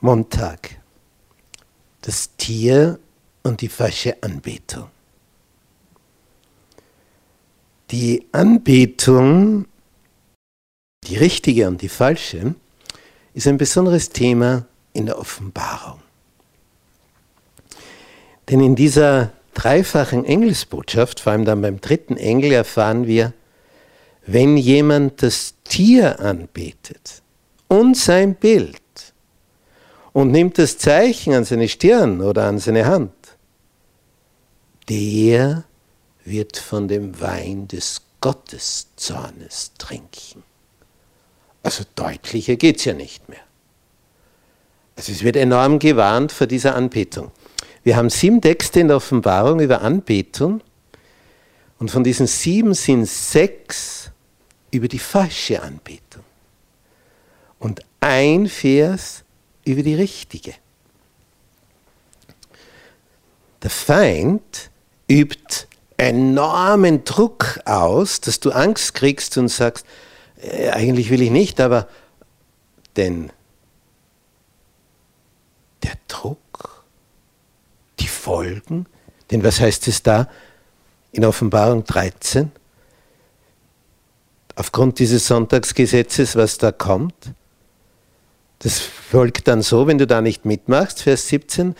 Montag. Das Tier und die falsche Anbetung. Die Anbetung, die richtige und die falsche, ist ein besonderes Thema in der Offenbarung. Denn in dieser dreifachen Engelsbotschaft, vor allem dann beim dritten Engel, erfahren wir, wenn jemand das Tier anbetet und sein Bild und nimmt das Zeichen an seine Stirn oder an seine Hand, der wird von dem Wein des Gotteszornes trinken. Also deutlicher geht es ja nicht mehr. Also es wird enorm gewarnt vor dieser Anbetung. Wir haben sieben Texte in der Offenbarung über Anbetung und von diesen sieben sind sechs über die falsche Anbetung und ein Vers über die richtige. Der Feind übt enormen Druck aus, dass du Angst kriegst und sagst, äh, eigentlich will ich nicht, aber denn der Druck, die Folgen, denn was heißt es da in Offenbarung 13? Aufgrund dieses Sonntagsgesetzes, was da kommt, das folgt dann so, wenn du da nicht mitmachst, Vers 17,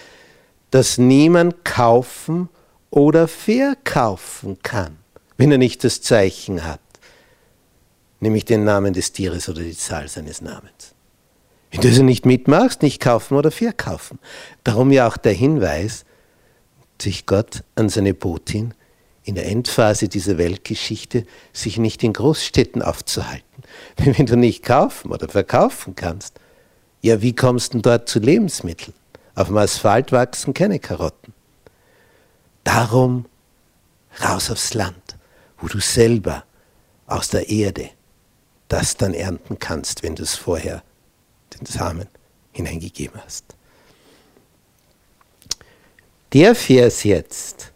dass niemand kaufen oder verkaufen kann, wenn er nicht das Zeichen hat, nämlich den Namen des Tieres oder die Zahl seines Namens. Wenn du also nicht mitmachst, nicht kaufen oder verkaufen. Darum ja auch der Hinweis, sich Gott an seine Botin in der Endphase dieser Weltgeschichte sich nicht in Großstädten aufzuhalten. Wenn du nicht kaufen oder verkaufen kannst, ja, wie kommst du dort zu Lebensmitteln? Auf dem Asphalt wachsen keine Karotten. Darum raus aufs Land, wo du selber aus der Erde das dann ernten kannst, wenn du es vorher den Samen hineingegeben hast. Der Vers jetzt,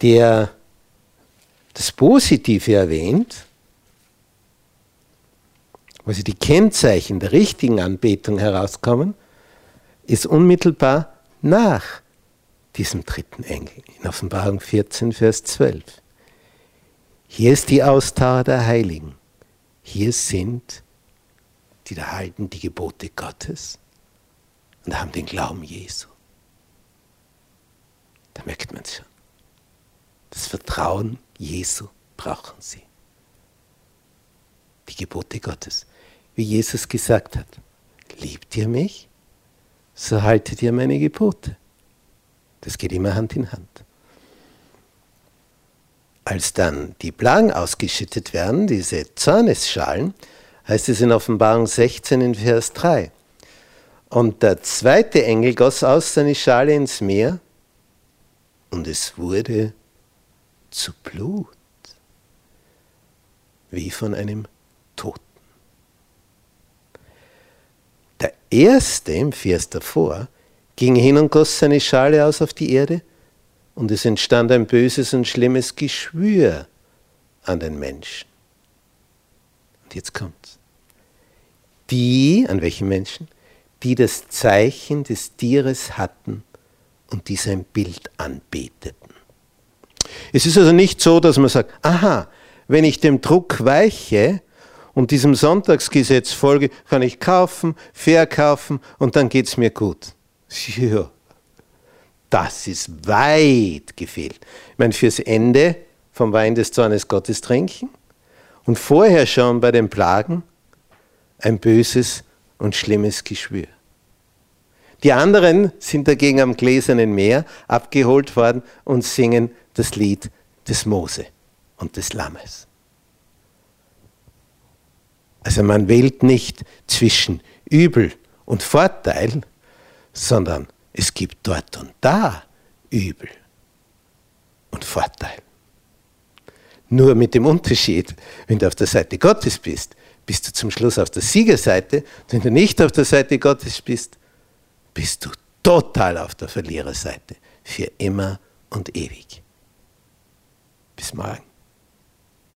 der das Positive erwähnt, sie die Kennzeichen der richtigen Anbetung herauskommen, ist unmittelbar nach diesem dritten Engel in Offenbarung 14, Vers 12. Hier ist die Ausdauer der Heiligen. Hier sind die da halten die Gebote Gottes und haben den Glauben Jesu. Da merkt man es schon. Das Vertrauen Jesu brauchen sie. Die Gebote Gottes wie Jesus gesagt hat, liebt ihr mich, so haltet ihr meine Gebote. Das geht immer Hand in Hand. Als dann die Plagen ausgeschüttet werden, diese Zornesschalen, heißt es in Offenbarung 16 in Vers 3. Und der zweite Engel goss aus seine Schale ins Meer und es wurde zu Blut, wie von einem Toten. Der erste im Vers davor ging hin und goss seine Schale aus auf die Erde und es entstand ein böses und schlimmes Geschwür an den Menschen. Und jetzt kommt's. Die, an welchen Menschen? Die das Zeichen des Tieres hatten und die sein Bild anbeteten. Es ist also nicht so, dass man sagt, aha, wenn ich dem Druck weiche, und diesem Sonntagsgesetz folge, kann ich kaufen, verkaufen und dann geht es mir gut. Ja, das ist weit gefehlt. Ich meine, fürs Ende vom Wein des Zornes Gottes trinken und vorher schon bei den Plagen ein böses und schlimmes Geschwür. Die anderen sind dagegen am gläsernen Meer abgeholt worden und singen das Lied des Mose und des Lammes. Also man wählt nicht zwischen Übel und Vorteil, sondern es gibt dort und da Übel und Vorteil. Nur mit dem Unterschied, wenn du auf der Seite Gottes bist, bist du zum Schluss auf der Siegerseite. Wenn du nicht auf der Seite Gottes bist, bist du total auf der Verliererseite. Für immer und ewig. Bis morgen.